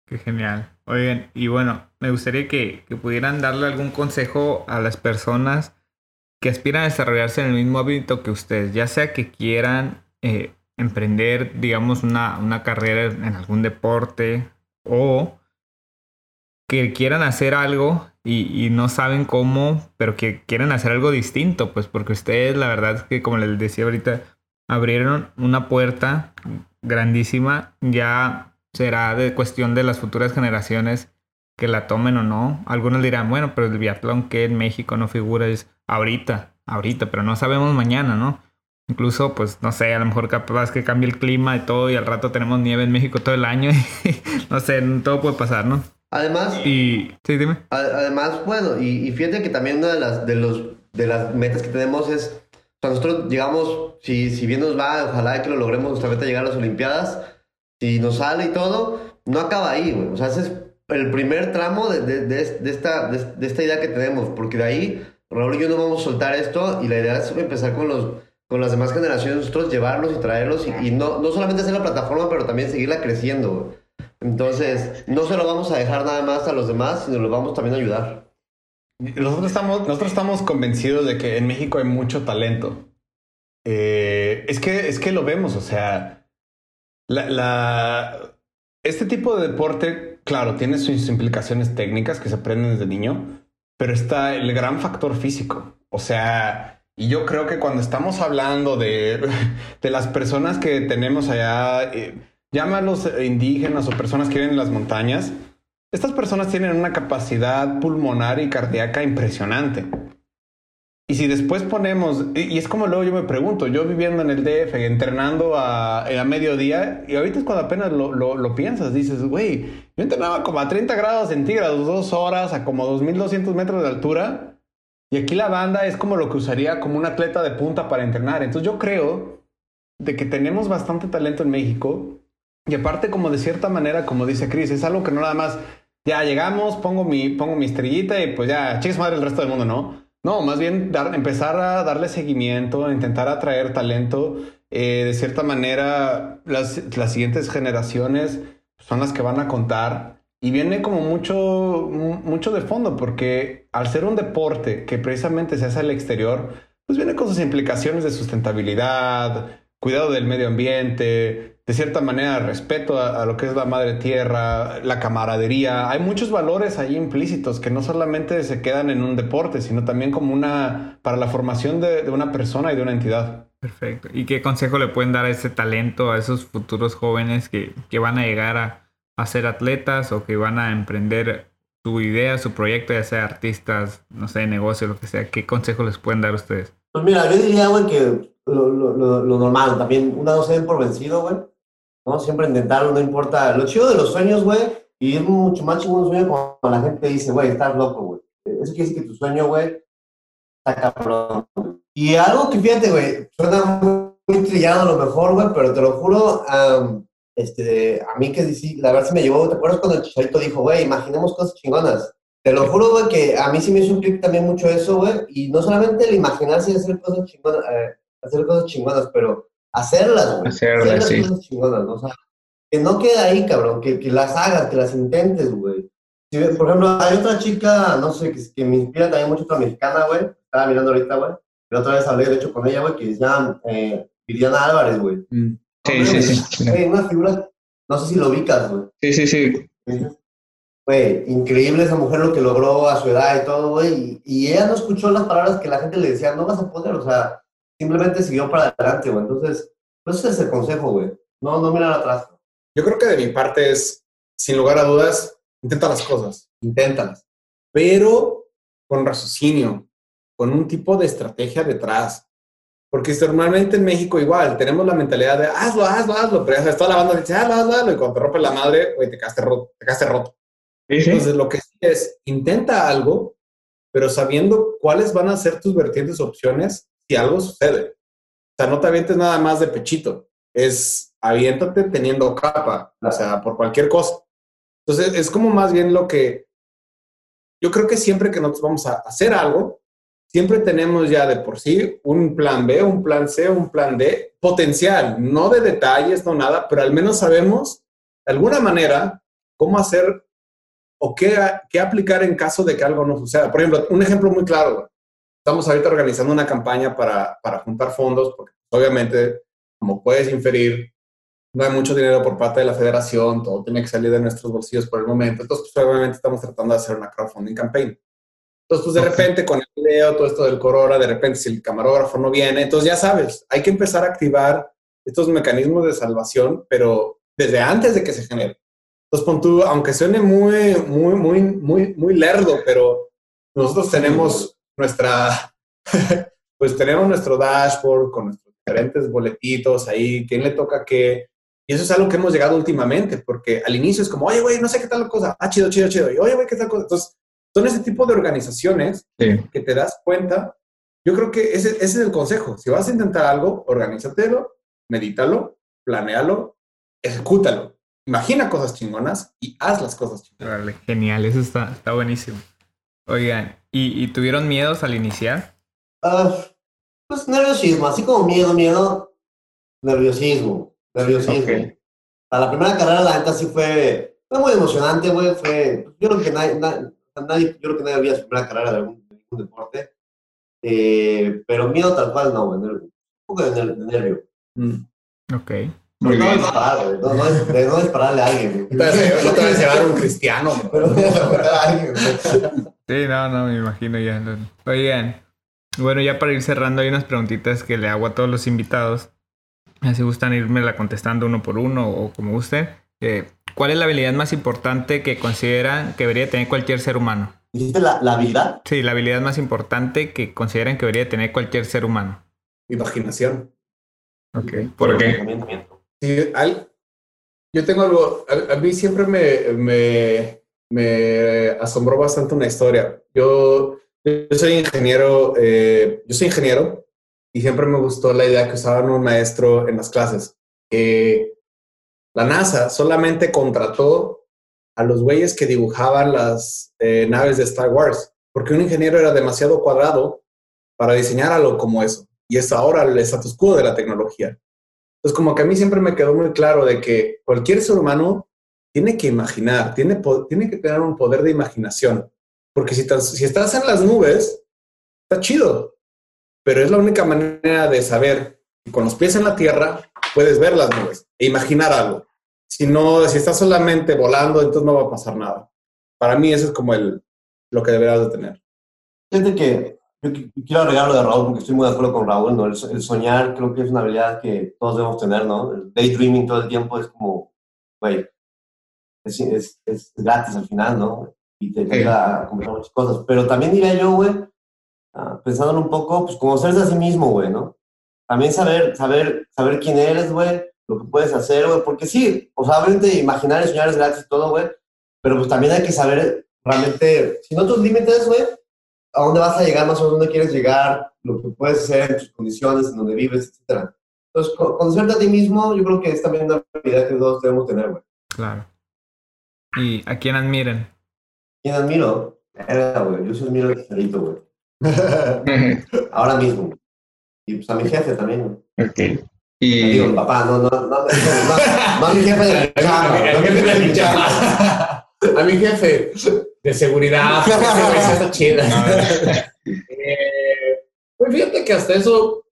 Qué genial. Oigan, y bueno, me gustaría que, que pudieran darle algún consejo a las personas que aspiran a desarrollarse en el mismo hábito que ustedes, ya sea que quieran eh, emprender, digamos, una, una carrera en algún deporte o que quieran hacer algo y, y no saben cómo, pero que quieren hacer algo distinto, pues porque ustedes, la verdad es que como les decía ahorita, abrieron una puerta grandísima, ya será de cuestión de las futuras generaciones que la tomen o no. Algunos dirán, bueno, pero el biatlón que en México no figura es ahorita, ahorita, pero no sabemos mañana, ¿no? Incluso, pues, no sé, a lo mejor capaz que cambie el clima y todo y al rato tenemos nieve en México todo el año y no sé, todo puede pasar, ¿no? Además, Y, sí, dime. Además, bueno, y, y fíjate que también una de las, de, los, de las metas que tenemos es, o sea, nosotros llegamos, si, si bien nos va, ojalá que lo logremos, nuestra meta llegar a las Olimpiadas, si nos sale y todo, no acaba ahí, güey. O sea, ese es el primer tramo de, de, de, esta, de, esta idea que tenemos, porque de ahí, Raúl y yo no vamos a soltar esto y la idea es empezar con los con las demás generaciones, nosotros llevarlos y traerlos y, no, no solamente hacer la plataforma, pero también seguirla creciendo. Entonces, no se lo vamos a dejar nada más a los demás, sino los vamos también a ayudar. Nosotros estamos, nosotros estamos convencidos de que en México hay mucho talento. Eh, es, que, es que lo vemos, o sea, la, este tipo de deporte, claro, tiene sus implicaciones técnicas que se aprenden desde niño, pero está el gran factor físico. O sea, y yo creo que cuando estamos hablando de, de las personas que tenemos allá, eh, llámalos indígenas o personas que viven en las montañas, estas personas tienen una capacidad pulmonar y cardíaca impresionante. Y si después ponemos, y, es como luego yo me pregunto, yo viviendo en el DF, entrenando a, a mediodía, y ahorita es cuando apenas lo, lo, piensas, dices, güey, yo entrenaba como a 30 grados centígrados, dos horas, a como 2.200 metros de altura, y aquí la banda es como lo que usaría como un atleta de punta para entrenar. Entonces yo creo de que tenemos bastante talento en México, y aparte como de cierta manera, como dice Chris, es algo que no nada más, ya llegamos, pongo mi, pongo mi estrellita y pues ya, chicos madre el resto del mundo, ¿no? No, más bien empezar a darle seguimiento, intentar atraer talento. Eh, de cierta manera, las, las siguientes generaciones son las que van a contar. Y viene como mucho, mu- mucho de fondo, porque al ser un deporte que precisamente se hace al exterior, pues viene con sus implicaciones de sustentabilidad, cuidado del medio ambiente, de cierta manera, respeto a, lo que es la madre tierra, la camaradería. Hay muchos valores ahí implícitos que no solamente se quedan en un deporte, sino también como una, para la formación de, una persona y de una entidad. Perfecto. ¿Y qué consejo le pueden dar a ese talento, a esos futuros jóvenes que, que van a llegar a, a ser atletas o que van a emprender su idea, su proyecto, ya sea artistas, no sé, negocio, lo que sea? ¿Qué consejo les pueden dar ustedes? Pues mira, yo diría, güey, que lo, lo, lo, normal, también una no se den por vencido, güey. ¿No? Siempre intentarlo, no importa. Lo chido de los sueños, güey, y es mucho más chido un sueño cuando la gente dice, güey, estás loco, güey. Eso quiere decir que tu sueño, güey, está cabrón. Y algo que fíjate, güey, suena muy trillado a lo mejor, güey, pero te lo juro, este, a mí que la verdad se me llevó, ¿te acuerdas cuando el Chicharito dijo, güey, imaginemos cosas chingonas? Te lo juro, güey, que a mí sí me hizo un clic también mucho eso, güey, y no solamente el imaginarse y hacer cosas chingonas, eh, hacer cosas chingonas, pero hacerlas, güey. Hacerlas, sí. Cosas chingonas, ¿no? O sea, que no quede ahí, cabrón, que, que las hagas, que las intentes, güey. por ejemplo, hay otra chica, no sé, que, que me inspira también mucho, otra mexicana, güey, estaba mirando ahorita, güey, la otra vez hablé, de hecho, con ella, güey, que se llama eh, Viviana Álvarez, güey. Mm. Sí, sí, sí, sí. Una figura, no sé si lo ubicas, güey. Sí, sí, sí. Güey, increíble esa mujer lo que logró a su edad y todo, güey. Y, y, ella no escuchó las palabras que la gente le decía, no vas a poder, o sea, simplemente siguió para adelante, güey. Entonces, pues ese es el consejo, güey. No, no mirar atrás. Yo creo que de mi parte es, sin lugar a dudas, intenta las cosas. Inténtalas. Pero con raciocinio, con un tipo de estrategia detrás. Porque normalmente en México igual, tenemos la mentalidad de hazlo, hazlo, hazlo, pero ya sabes, toda la banda dice hazlo, hazlo, hazlo, y cuando te rompe la madre, güey, te quedaste roto. Te quedaste roto. Entonces, lo que sí es, intenta algo, pero sabiendo cuáles van a ser tus vertientes opciones si algo sucede. O sea, no te avientes nada más de pechito. Es aviéntate teniendo capa, o sea, por cualquier cosa. Entonces, es como más bien lo que yo creo que siempre que nosotros vamos a hacer algo, siempre tenemos ya de por sí un plan B, un plan C, un plan D, potencial, no de detalles, no nada, pero al menos sabemos de alguna manera cómo hacer o qué, qué aplicar en caso de que algo no suceda. Por ejemplo, un ejemplo muy claro, estamos ahorita organizando una campaña para, para juntar fondos, porque obviamente, como puedes inferir, no hay mucho dinero por parte de la federación, todo tiene que salir de nuestros bolsillos por el momento. Entonces, pues, obviamente estamos tratando de hacer una crowdfunding campaign. Entonces, pues de repente con el video, todo esto del Corona, de repente si el camarógrafo no viene, entonces ya sabes, hay que empezar a activar estos mecanismos de salvación, pero desde antes de que se genere. Entonces, pon tú, aunque suene muy, muy, muy, muy, muy lerdo, pero nosotros tenemos nuestra, pues tenemos nuestro dashboard con nuestros diferentes boletitos ahí, quién le toca qué. Y eso es algo que hemos llegado últimamente, porque al inicio es como, oye, güey, no sé qué tal la cosa. Ah, chido, chido, chido. Y, oye, güey, qué tal cosa. Entonces, son ese tipo de organizaciones que te das cuenta. Yo creo que ese, ese, es el consejo. Si vas a intentar algo, organízatelo, medítalo, planéalo, ejecútalo. Imagina cosas chingonas y haz las cosas chingonas. genial, eso está, está buenísimo. Oigan, ¿y, tuvieron miedos al iniciar? Uh, pues nerviosismo, así como miedo, miedo, nerviosismo, nerviosismo. A la primera carrera, la neta sí fue, fue muy emocionante, güey. Fue, yo creo que nadie, nadie, yo creo que nadie había su primera carrera de algún, deporte. Eh, pero miedo tal cual no, güey. Un poco de, nervio. Mm. Ok. Muy no, es parar, güey. No, no, es, no es pararle a alguien. No te vas a llevar un cristiano, Pero no a alguien, Sí, no, no, me imagino ya. Oigan, bueno, ya para ir cerrando, hay unas preguntitas que le hago a todos los invitados. Si gustan irme la contestando uno por uno o como guste. Eh, ¿Cuál es la habilidad más importante que consideran que debería tener cualquier ser humano? ¿Dijiste la, la habilidad? Sí, la habilidad más importante que consideran que debería tener cualquier ser humano. Imaginación. Ok. ¿Por qué? Yo tengo algo, a, mí siempre me, asombró bastante una historia. Yo, soy ingeniero, eh, yo soy ingeniero y siempre me gustó la idea que usaban un maestro en las clases. la NASA solamente contrató a los güeyes que dibujaban las eh, naves de Star Wars, porque un ingeniero era demasiado cuadrado para diseñar algo como eso. Y es ahora el status quo de la tecnología. Entonces, como que a mí siempre me quedó muy claro de que cualquier ser humano tiene que imaginar, tiene, tiene que tener un poder de imaginación. Porque si, si estás en las nubes, está chido, pero es la única manera de saber, con los pies en la tierra, puedes ver las nubes e imaginar algo. Si no, si estás solamente volando, entonces no va a pasar nada. Para mí eso es como el, lo que deberás de tener. Fíjate que quiero agregar lo de Raúl porque estoy muy de acuerdo con Raúl, ¿no? El, el soñar creo que es una habilidad que todos debemos tener, ¿no? El daydreaming todo el tiempo es como, güey, es, es, es gratis al final, ¿no? Y te ayuda a comprar muchas cosas. Pero también diría yo, güey, ah, pensándolo un poco, pues conocerse a sí mismo, güey, ¿no? También saber, saber, saber quién eres, güey, lo que puedes hacer, güey, porque sí, o sea, obviamente imaginar y soñar es gratis y todo, güey, pero pues también hay que saber realmente, si no tus límites, güey, a dónde vas a llegar, más o menos dónde quieres llegar, lo que puedes hacer en tus condiciones, en donde vives, etcétera. Entonces, co- conocerte a ti mismo, yo creo que es también una habilidad que todos debemos tener, güey. Claro. ¿Y a quién admiran? ¿Quién admiro? Verga, güey. Yo soy admiro a Chicharito, güey. Ahora mismo. Y pues a mi jefe también, güey. ok. Digo, Y mi papá, no, no, no, no, no, no a mi jefe de la chamba, El no a mi jefe de chamba. A mi jefe de seguridad, está chida. Eh, pues fíjate que hasta eso,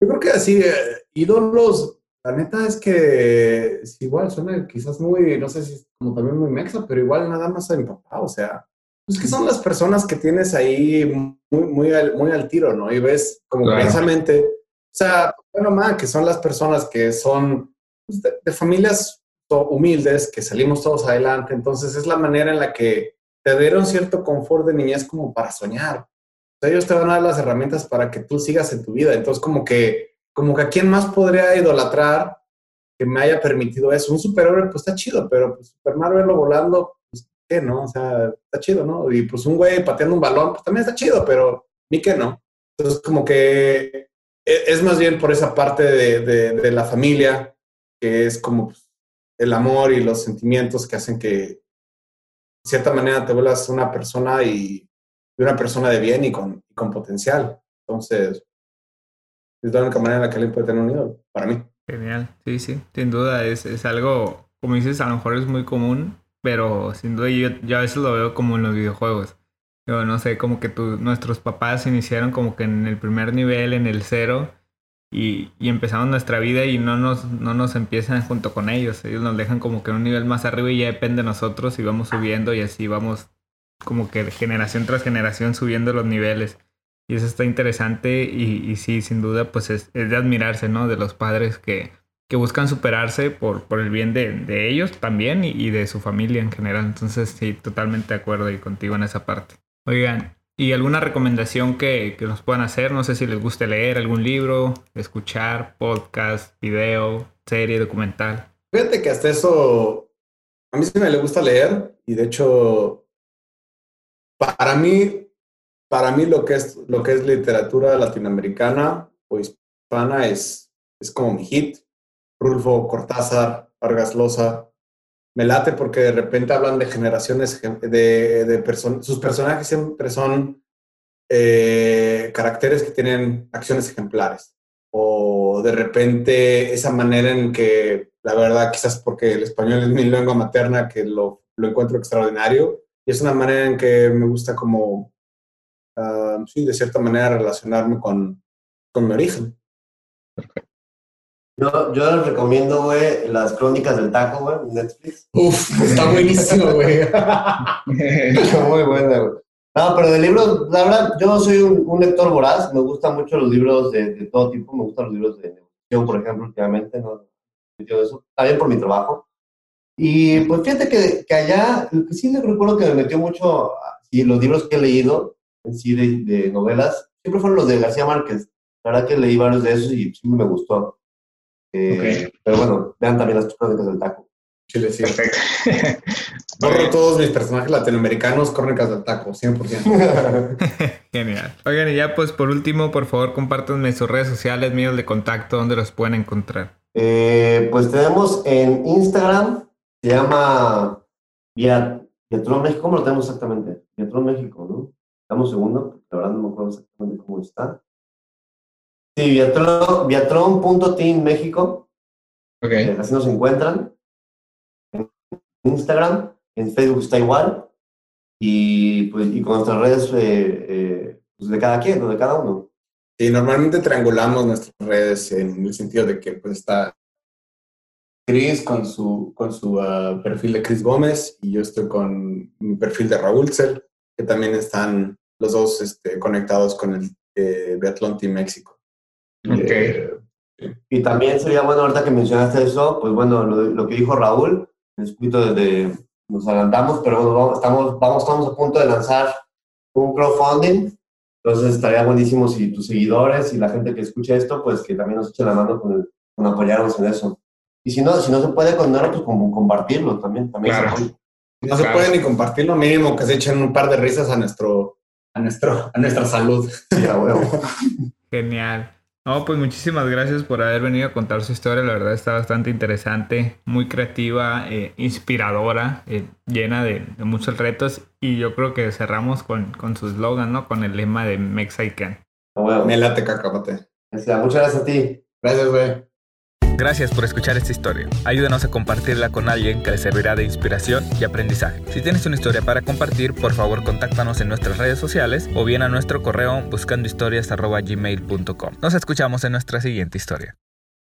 yo creo que así, eh, ídolos, la neta es que es igual suena quizás muy, no sé si es como también muy mexa, pero igual nada más a mi papá, o sea, es que son las personas que tienes ahí muy, muy, al, muy al tiro, ¿no? Y ves como Claro. precisamente, o sea, bueno, más que son las personas que son pues, de, de familias humildes, que salimos todos adelante, entonces es la manera en la que te dieron cierto confort de niñez como para soñar. O sea, ellos te van a dar las herramientas para que tú sigas en tu vida. Entonces, como que, como que a quién más podría idolatrar que me haya permitido eso. Un superhéroe, pues está chido, pero pues Superman verlo volando, pues qué, ¿no? O sea, está chido, ¿no? Y pues un güey pateando un balón, pues también está chido, pero ni que no. Entonces, como que e- es más bien por esa parte de, de- de la familia, que es como pues, el amor y los sentimientos que hacen que, cierta manera, te vuelvas una persona y y una persona de bien y con, y con potencial. Entonces, es la única manera en la que alguien puede tener un ídolo, para mí. Genial, sí, sí, sin duda es, es algo, como dices, a lo mejor es muy común, pero sin duda yo, yo a veces lo veo como en los videojuegos. Yo no sé, como que tu- nuestros papás iniciaron como que en el primer nivel, en el cero, y, empezamos nuestra vida y no nos, no nos empiezan junto con ellos. Ellos nos dejan como que en un nivel más arriba y ya depende de nosotros y vamos subiendo y así vamos como que generación tras generación subiendo los niveles. Y eso está interesante y, y sí, sin duda, pues es, es de admirarse, ¿no? De los padres que, que buscan superarse por, por el bien de, de ellos también y, y de su familia en general. Entonces, sí, totalmente de acuerdo y contigo en esa parte. Oigan, ¿y alguna recomendación que, que nos puedan hacer? No sé si les guste leer algún libro, escuchar, podcast, video, serie, documental. Fíjate que hasta eso, a mí sí me le gusta leer y de hecho, para mí, para mí lo que es, lo que es literatura latinoamericana o hispana es, es como mi hit. Rulfo Cortázar, Vargas Llosa. Me late porque de repente hablan de generaciones de, de personas, sus personajes siempre son eh, caracteres que tienen acciones ejemplares. O de repente esa manera en que, la verdad, quizás porque el español es mi lengua materna, que lo, lo encuentro extraordinario. Y es una manera en que me gusta como, uh, sí, de cierta manera relacionarme con, con mi origen. Yo, yo les recomiendo, güey, las crónicas del taco, güey, en Netflix. Uf, está buenísimo, güey. Muy buena, güey. No, pero de libros, la verdad, yo soy un, un lector voraz, me gustan mucho los libros de, de, todo tipo, me gustan los libros de negociación, por ejemplo, últimamente, ¿no? Yo eso, también por mi trabajo. Y pues fíjate que, que allá, que sí recuerdo que me metió mucho, y los libros que he leído, en sí, de, de novelas, siempre fueron los de García Márquez. La verdad que leí varios de esos y siempre me gustó. Eh, Okay. Pero bueno, vean también las crónicas del taco. Chile, sí. Perfecto. Borro todos mis personajes latinoamericanos, crónicas del taco, 100%. Genial. Oigan, y ya pues por último, por favor, compártanme sus redes sociales, medios de contacto, donde los pueden encontrar. Eh, pues tenemos en Instagram, se llama Via- Viatron México, ¿cómo lo tenemos exactamente? Viatron México, ¿no? Dame un segundo, la verdad no me acuerdo exactamente cómo está. Sí, Viatron, Viatron.team México, Ok. eh, así nos encuentran. En Instagram, en Facebook está igual. Y, pues, y con nuestras redes eh, eh, pues de cada quien, de cada uno. Y normalmente triangulamos nuestras redes en el sentido de que pues está Chris con su, con su ah, perfil de Chris Gómez y yo estoy con mi perfil de Raúl Cel, que también están los dos este, conectados con el eh, Biathlon Team México. Ok. Eh, Y también sería bueno, ahorita que mencionaste eso, pues bueno, lo, lo que dijo Raúl, un poquito de, nos adelantamos, pero bueno, vamos, estamos, vamos, estamos a punto de lanzar un crowdfunding. Entonces estaría buenísimo si tus seguidores y la gente que escucha esto, pues que también nos eche la mano con, el- con apoyarnos en eso. Y si no, si no se puede con dinero, pues con, compartirlo también. también se Claro. puede. no se Claro. puede ni compartir lo mínimo que se echen un par de risas a nuestro a nuestro a nuestra salud. Sí, a huevo. Genial. No, pues muchísimas gracias por haber venido a contar su historia. La verdad está bastante interesante, muy creativa, eh, inspiradora, eh, llena de, muchos retos. Y yo creo que cerramos con, con su eslogan, ¿no? Con el lema de Mexican. A huevo. Me late sea, muchas gracias a ti. Gracias, güey. Gracias por escuchar esta historia. Ayúdanos a compartirla con alguien que le servirá de inspiración y aprendizaje. Si tienes una historia para compartir, por favor contáctanos en nuestras redes sociales o bien a nuestro correo buscandohistorias.gmail.com. Nos escuchamos en nuestra siguiente historia.